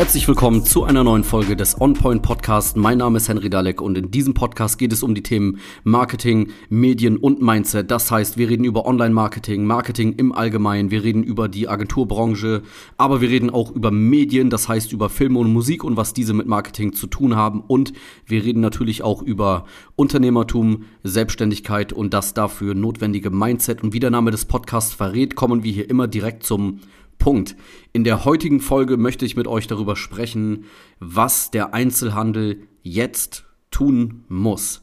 Herzlich willkommen zu einer neuen Folge des OnPoint Podcast. Mein Name ist Henry Dalek und in diesem Podcast geht es um die Themen Marketing, Medien und Mindset. Das heißt, wir reden über Online-Marketing, Marketing im Allgemeinen, wir reden über die Agenturbranche, aber wir reden auch über Medien, das heißt über Filme und Musik und was diese mit Marketing zu tun haben und wir reden natürlich auch über Unternehmertum, Selbstständigkeit und das dafür notwendige Mindset. Und wie der Name des Podcasts verrät, kommen wir hier immer direkt zum Punkt. In der heutigen Folge möchte ich mit euch darüber sprechen, was der Einzelhandel jetzt tun muss.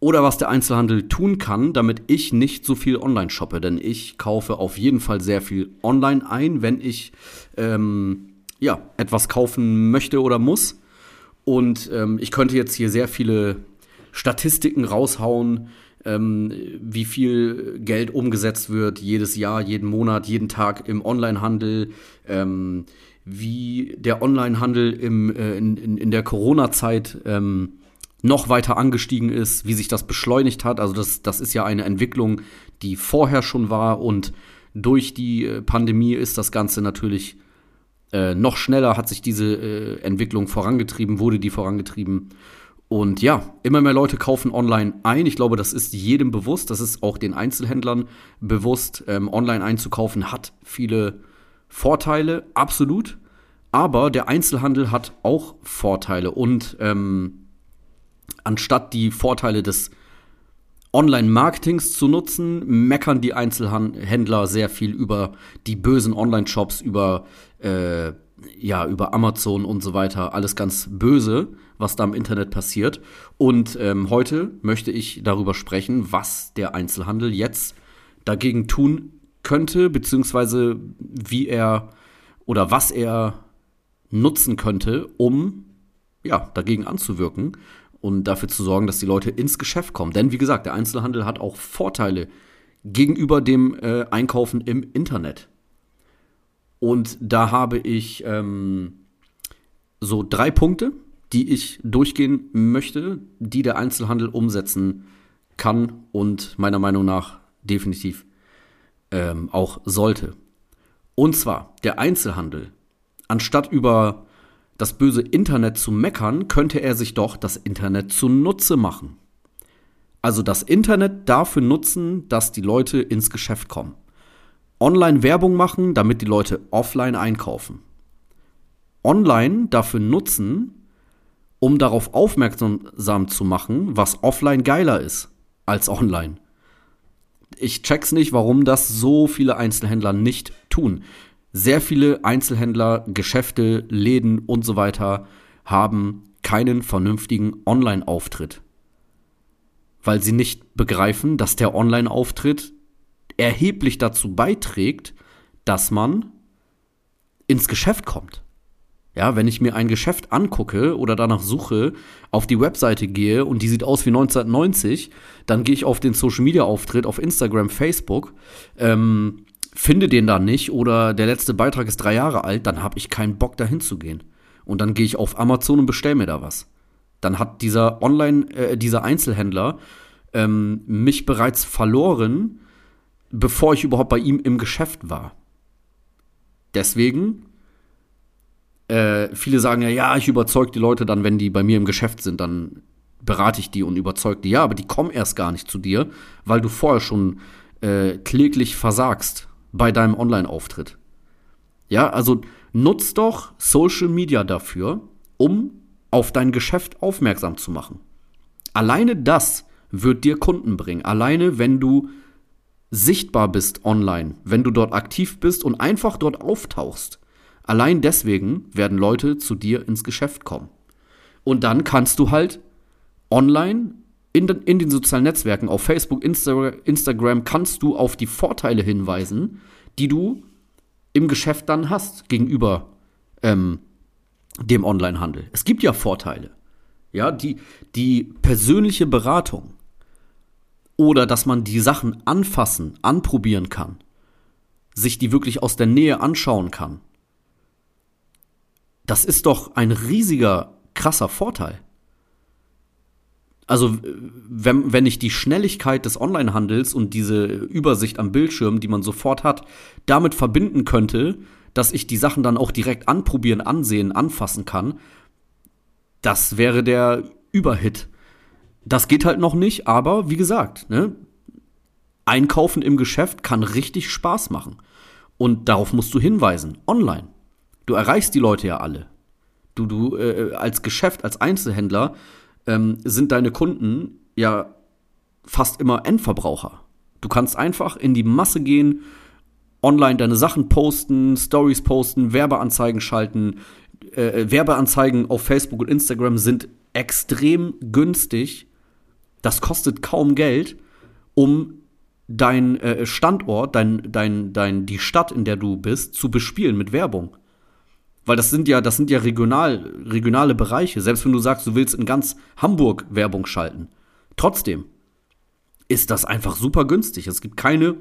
Oder was der Einzelhandel tun kann, damit ich nicht so viel online shoppe. Denn ich kaufe auf jeden Fall sehr viel online ein, wenn ich ähm, ja, etwas kaufen möchte oder muss. Und ähm, ich könnte jetzt hier sehr viele Statistiken raushauen, ähm, wie viel Geld umgesetzt wird jedes Jahr, jeden Monat, jeden Tag im Onlinehandel, ähm, wie der Onlinehandel äh, in, in, in der Corona-Zeit ähm, noch weiter angestiegen ist, wie sich das beschleunigt hat. Also das, das ist ja eine Entwicklung, die vorher schon war und durch die äh, Pandemie ist das Ganze natürlich äh, noch schneller, hat sich diese äh, Entwicklung vorangetrieben, wurde die vorangetrieben. Und ja, immer mehr Leute kaufen online ein. Ich glaube, das ist jedem bewusst. Das ist auch den Einzelhändlern bewusst. Ähm, online einzukaufen hat viele Vorteile, absolut. Aber der Einzelhandel hat auch Vorteile. Und ähm, anstatt die Vorteile des Online-Marketings zu nutzen, meckern die Einzelhändler sehr viel über die bösen Online-Shops, über, äh, ja, über Amazon und so weiter. Alles ganz böse was da im Internet passiert. Und ähm, heute möchte ich darüber sprechen, was der Einzelhandel jetzt dagegen tun könnte, beziehungsweise wie er oder was er nutzen könnte, um ja, dagegen anzuwirken und dafür zu sorgen, dass die Leute ins Geschäft kommen. Denn wie gesagt, der Einzelhandel hat auch Vorteile gegenüber dem äh, Einkaufen im Internet. Und da habe ich ähm, so drei Punkte, die ich durchgehen möchte, die der Einzelhandel umsetzen kann und meiner Meinung nach definitiv ähm, auch sollte. Und zwar der Einzelhandel. Anstatt über das böse Internet zu meckern, könnte er sich doch das Internet zunutze machen. Also das Internet dafür nutzen, dass die Leute ins Geschäft kommen. Online Werbung machen, damit die Leute offline einkaufen. Online dafür nutzen, um darauf aufmerksam zu machen, was offline geiler ist als online. Ich check's nicht, warum das so viele Einzelhändler nicht tun. Sehr viele Einzelhändler, Geschäfte, Läden und so weiter haben keinen vernünftigen Online-Auftritt. Weil sie nicht begreifen, dass der Online-Auftritt erheblich dazu beiträgt, dass man ins Geschäft kommt. Ja, wenn ich mir ein Geschäft angucke oder danach suche, auf die Webseite gehe und die sieht aus wie 1990, dann gehe ich auf den Social Media Auftritt auf Instagram, Facebook, ähm, finde den da nicht oder der letzte Beitrag ist drei Jahre alt, dann habe ich keinen Bock dahin zu gehen. Und dann gehe ich auf Amazon und bestelle mir da was. Dann hat dieser Online, äh, dieser Einzelhändler ähm, mich bereits verloren, bevor ich überhaupt bei ihm im Geschäft war. Deswegen äh, viele sagen ja, ja, ich überzeuge die Leute dann, wenn die bei mir im Geschäft sind, dann berate ich die und überzeuge die. Ja, aber die kommen erst gar nicht zu dir, weil du vorher schon äh, kläglich versagst bei deinem Online-Auftritt. Ja, also nutz doch Social Media dafür, um auf dein Geschäft aufmerksam zu machen. Alleine das wird dir Kunden bringen. Alleine, wenn du sichtbar bist online, wenn du dort aktiv bist und einfach dort auftauchst, Allein deswegen werden Leute zu dir ins Geschäft kommen. Und dann kannst du halt online in den, in den sozialen Netzwerken, auf Facebook, Insta Instagram, kannst du auf die Vorteile hinweisen, die du im Geschäft dann hast gegenüber ähm, dem Onlinehandel. Es gibt ja Vorteile. Ja, die, die persönliche Beratung oder dass man die Sachen anfassen, anprobieren kann, sich die wirklich aus der Nähe anschauen kann, das ist doch ein riesiger, krasser Vorteil. Also, wenn, wenn ich die Schnelligkeit des Onlinehandels und diese Übersicht am Bildschirm, die man sofort hat, damit verbinden könnte, dass ich die Sachen dann auch direkt anprobieren, ansehen, anfassen kann, das wäre der Überhit. Das geht halt noch nicht, aber wie gesagt, ne, Einkaufen im Geschäft kann richtig Spaß machen. Und darauf musst du hinweisen, online. Du erreichst die Leute ja alle. Du, du äh, als Geschäft, als Einzelhändler ähm, sind deine Kunden ja fast immer Endverbraucher. Du kannst einfach in die Masse gehen, online deine Sachen posten, Stories posten, Werbeanzeigen schalten. Äh, Werbeanzeigen auf Facebook und Instagram sind extrem günstig. Das kostet kaum Geld, um dein äh, Standort, dein, dein, dein, die Stadt, in der du bist, zu bespielen mit Werbung. Weil das sind ja, das sind ja regional, regionale Bereiche. Selbst wenn du sagst, du willst in ganz Hamburg Werbung schalten. Trotzdem ist das einfach super günstig. Es gibt keine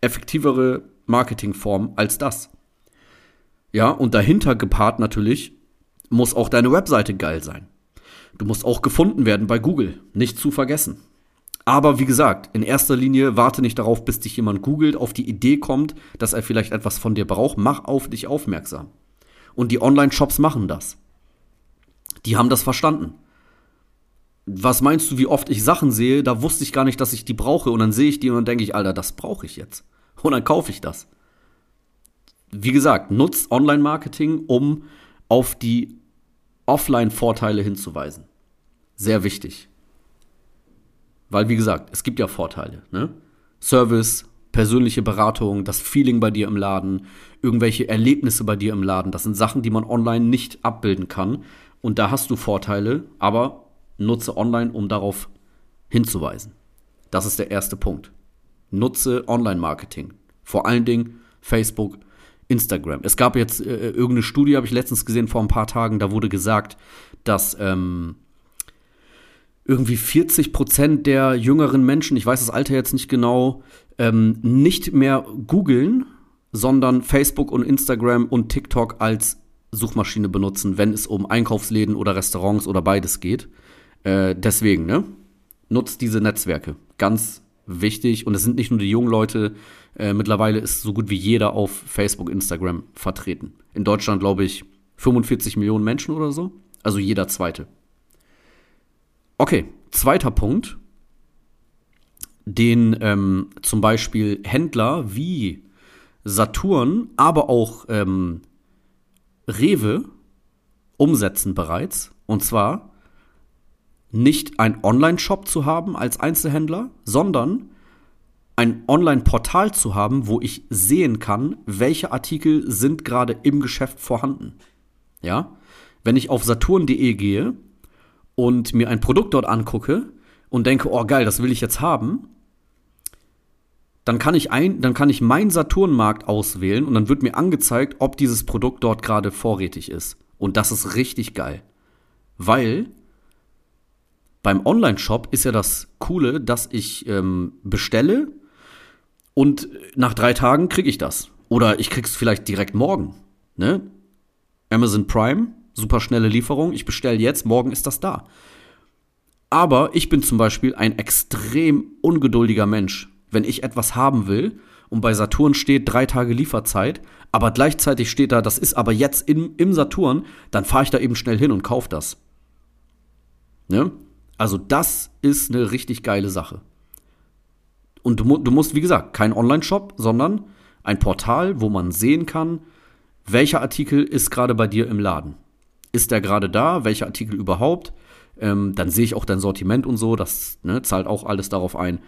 effektivere Marketingform als das. Ja, und dahinter gepaart natürlich muss auch deine Webseite geil sein. Du musst auch gefunden werden bei Google, nicht zu vergessen. Aber wie gesagt, in erster Linie warte nicht darauf, bis dich jemand googelt, auf die Idee kommt, dass er vielleicht etwas von dir braucht. Mach auf dich aufmerksam. Und die Online-Shops machen das. Die haben das verstanden. Was meinst du, wie oft ich Sachen sehe, da wusste ich gar nicht, dass ich die brauche. Und dann sehe ich die und dann denke ich, Alter, das brauche ich jetzt. Und dann kaufe ich das. Wie gesagt, nutzt Online-Marketing, um auf die Offline-Vorteile hinzuweisen. Sehr wichtig. Weil, wie gesagt, es gibt ja Vorteile. Ne? Service, persönliche Beratung, das Feeling bei dir im Laden, irgendwelche Erlebnisse bei dir im Laden. Das sind Sachen, die man online nicht abbilden kann. Und da hast du Vorteile, aber nutze online, um darauf hinzuweisen. Das ist der erste Punkt. Nutze Online-Marketing. Vor allen Dingen Facebook, Instagram. Es gab jetzt äh, irgendeine Studie, habe ich letztens gesehen vor ein paar Tagen, da wurde gesagt, dass ähm, irgendwie 40 Prozent der jüngeren Menschen, ich weiß das Alter jetzt nicht genau, ähm, nicht mehr googeln, sondern Facebook und Instagram und TikTok als Suchmaschine benutzen, wenn es um Einkaufsläden oder Restaurants oder beides geht. Äh, deswegen, ne? Nutzt diese Netzwerke. Ganz wichtig. Und es sind nicht nur die jungen Leute. Äh, mittlerweile ist so gut wie jeder auf Facebook, Instagram vertreten. In Deutschland, glaube ich, 45 Millionen Menschen oder so. Also jeder zweite. Okay, zweiter Punkt, den ähm, zum Beispiel Händler wie Saturn, aber auch ähm, Rewe umsetzen bereits. Und zwar nicht ein Online-Shop zu haben als Einzelhändler, sondern ein Online-Portal zu haben, wo ich sehen kann, welche Artikel sind gerade im Geschäft vorhanden. Ja? Wenn ich auf saturn.de gehe und mir ein Produkt dort angucke und denke, oh geil, das will ich jetzt haben, dann kann ich ein, dann kann ich meinen Saturnmarkt auswählen und dann wird mir angezeigt, ob dieses Produkt dort gerade vorrätig ist. Und das ist richtig geil. Weil beim Online-Shop ist ja das Coole, dass ich ähm, bestelle und nach drei Tagen kriege ich das. Oder ich krieg's vielleicht direkt morgen. Ne? Amazon Prime, super schnelle Lieferung, ich bestelle jetzt, morgen ist das da. Aber ich bin zum Beispiel ein extrem ungeduldiger Mensch. Wenn ich etwas haben will und bei Saturn steht drei Tage Lieferzeit, aber gleichzeitig steht da, das ist aber jetzt im, im Saturn, dann fahre ich da eben schnell hin und kaufe das. Ne? Also das ist eine richtig geile Sache. Und du, du musst, wie gesagt, kein Online-Shop, sondern ein Portal, wo man sehen kann, welcher Artikel ist gerade bei dir im Laden ist der gerade da, welcher Artikel überhaupt. Ähm, dann sehe ich auch dein Sortiment und so, das ne, zahlt auch alles darauf ein.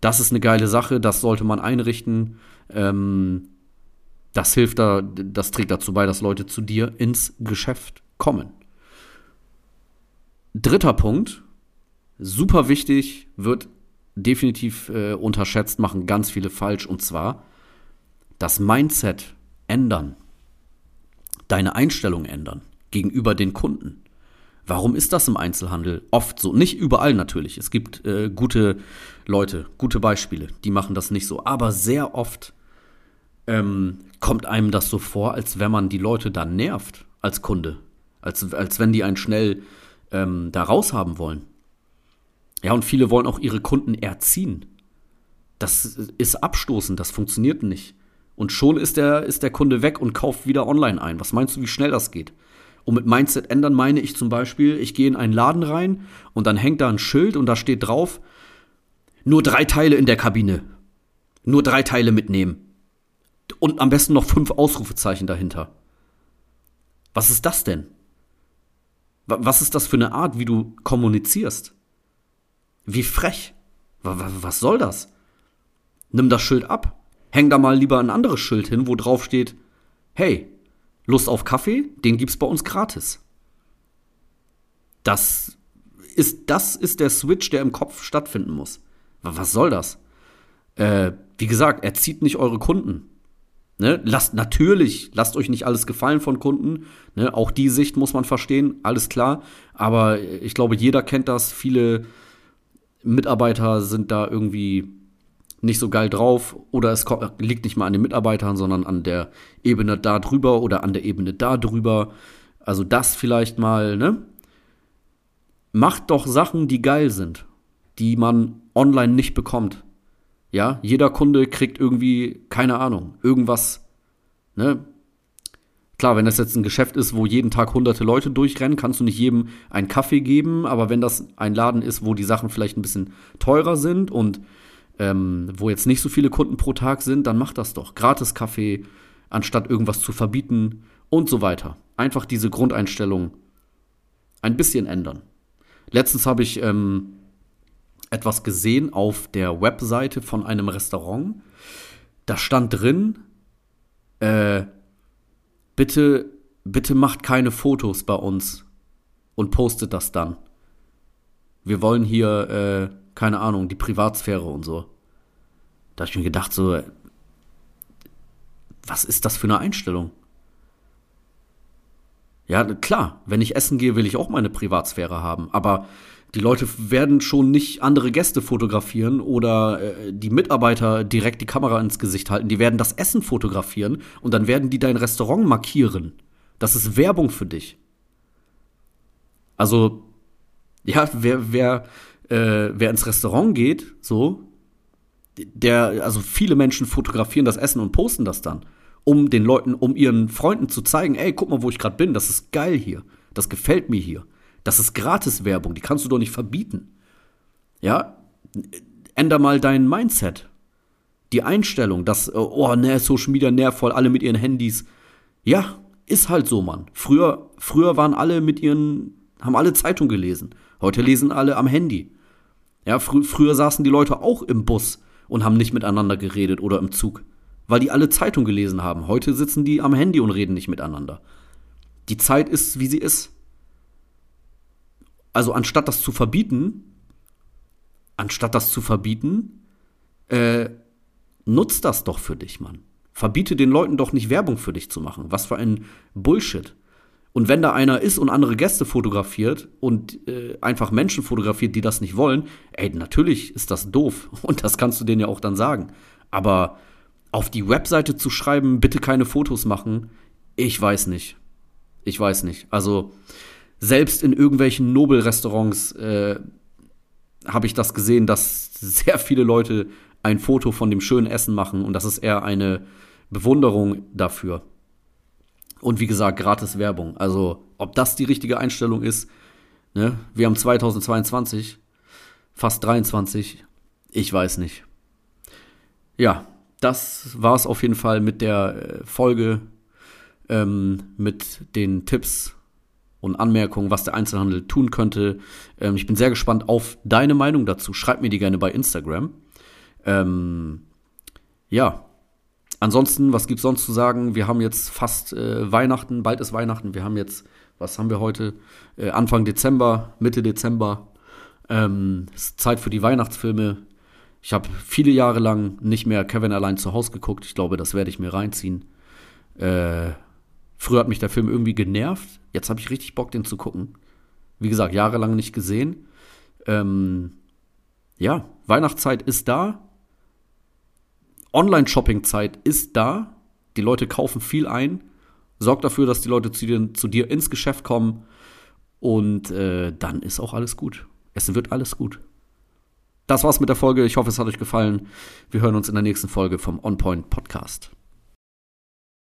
Das ist eine geile Sache, das sollte man einrichten. Ähm, das hilft da, das trägt dazu bei, dass Leute zu dir ins Geschäft kommen. Dritter Punkt, super wichtig, wird definitiv äh, unterschätzt, machen ganz viele falsch, und zwar das Mindset ändern, deine Einstellung ändern gegenüber den Kunden. Warum ist das im Einzelhandel oft so? Nicht überall natürlich. Es gibt äh, gute Leute, gute Beispiele, die machen das nicht so. Aber sehr oft ähm, kommt einem das so vor, als wenn man die Leute da nervt als Kunde. Als, als wenn die einen schnell ähm, da raushaben wollen. Ja, und viele wollen auch ihre Kunden erziehen. Das ist abstoßend, das funktioniert nicht. Und schon ist der, ist der Kunde weg und kauft wieder online ein. Was meinst du, wie schnell das geht? Und mit Mindset ändern meine ich zum Beispiel, ich gehe in einen Laden rein und dann hängt da ein Schild und da steht drauf, nur drei Teile in der Kabine. Nur drei Teile mitnehmen. Und am besten noch fünf Ausrufezeichen dahinter. Was ist das denn? Was ist das für eine Art, wie du kommunizierst? Wie frech. Was soll das? Nimm das Schild ab. Häng da mal lieber ein anderes Schild hin, wo drauf steht, hey, Lust auf Kaffee? Den gibt's bei uns gratis. Das ist, das ist der Switch, der im Kopf stattfinden muss. Was soll das? Äh, wie gesagt, er zieht nicht eure Kunden. Ne? Lasst natürlich, lasst euch nicht alles gefallen von Kunden. Ne? Auch die Sicht muss man verstehen, alles klar. Aber ich glaube, jeder kennt das. Viele Mitarbeiter sind da irgendwie nicht so geil drauf oder es liegt nicht mal an den Mitarbeitern, sondern an der Ebene da drüber oder an der Ebene da drüber. Also das vielleicht mal, ne? Macht doch Sachen, die geil sind, die man online nicht bekommt. Ja, jeder Kunde kriegt irgendwie, keine Ahnung, irgendwas, ne? Klar, wenn das jetzt ein Geschäft ist, wo jeden Tag hunderte Leute durchrennen, kannst du nicht jedem einen Kaffee geben, aber wenn das ein Laden ist, wo die Sachen vielleicht ein bisschen teurer sind und ähm, wo jetzt nicht so viele Kunden pro Tag sind, dann mach das doch. Gratis Kaffee, anstatt irgendwas zu verbieten und so weiter. Einfach diese Grundeinstellung ein bisschen ändern. Letztens habe ich ähm, etwas gesehen auf der Webseite von einem Restaurant. Da stand drin, äh, bitte, bitte macht keine Fotos bei uns und postet das dann. Wir wollen hier, äh, keine Ahnung, die Privatsphäre und so. Da habe ich mir gedacht, so, was ist das für eine Einstellung? Ja, klar, wenn ich essen gehe, will ich auch meine Privatsphäre haben, aber die Leute werden schon nicht andere Gäste fotografieren oder äh, die Mitarbeiter direkt die Kamera ins Gesicht halten. Die werden das Essen fotografieren und dann werden die dein Restaurant markieren. Das ist Werbung für dich. Also, ja, wer, wer, äh, wer ins Restaurant geht, so, der, also viele Menschen fotografieren das Essen und posten das dann, um den Leuten, um ihren Freunden zu zeigen, ey, guck mal, wo ich gerade bin, das ist geil hier, das gefällt mir hier. Das ist Gratiswerbung, die kannst du doch nicht verbieten. Ja, änder mal dein Mindset. Die Einstellung, dass, oh, ne, Social Media nervvoll, alle mit ihren Handys. Ja, ist halt so, Mann. Früher, früher waren alle mit ihren, haben alle Zeitung gelesen. Heute lesen alle am Handy. Ja, fr früher saßen die Leute auch im Bus und haben nicht miteinander geredet oder im Zug, weil die alle Zeitung gelesen haben. Heute sitzen die am Handy und reden nicht miteinander. Die Zeit ist, wie sie ist. Also anstatt das zu verbieten, anstatt das zu verbieten, äh, nutzt das doch für dich, Mann. Verbiete den Leuten doch nicht Werbung für dich zu machen. Was für ein Bullshit. Und wenn da einer ist und andere Gäste fotografiert und äh, einfach Menschen fotografiert, die das nicht wollen, ey, natürlich ist das doof. Und das kannst du denen ja auch dann sagen. Aber auf die Webseite zu schreiben, bitte keine Fotos machen, ich weiß nicht. Ich weiß nicht. Also, selbst in irgendwelchen Nobelrestaurants äh, habe ich das gesehen, dass sehr viele Leute ein Foto von dem schönen Essen machen und das ist eher eine Bewunderung dafür. Und wie gesagt, gratis Werbung. Also, ob das die richtige Einstellung ist, ne? Wir haben 2022, fast 23, ich weiß nicht. Ja, das war es auf jeden Fall mit der äh, Folge, ähm, mit den Tipps und Anmerkungen, was der Einzelhandel tun könnte. Ähm, ich bin sehr gespannt auf deine Meinung dazu. Schreib mir die gerne bei Instagram. Ähm, ja, ansonsten, was gibt's sonst zu sagen? Wir haben jetzt fast äh, Weihnachten, bald ist Weihnachten. Wir haben jetzt, was haben wir heute? Äh, Anfang Dezember, Mitte Dezember. Ähm, ist Zeit für die Weihnachtsfilme. Ich habe viele Jahre lang nicht mehr Kevin allein zu Hause geguckt. Ich glaube, das werde ich mir reinziehen. Äh, Früher hat mich der Film irgendwie genervt. Jetzt habe ich richtig Bock, den zu gucken. Wie gesagt, jahrelang nicht gesehen. Ähm, ja, Weihnachtszeit ist da. Online-Shopping-Zeit ist da. Die Leute kaufen viel ein. Sorgt dafür, dass die Leute zu dir, zu dir ins Geschäft kommen. Und äh, dann ist auch alles gut. Es wird alles gut. Das war's mit der Folge. Ich hoffe, es hat euch gefallen. Wir hören uns in der nächsten Folge vom On Point Podcast.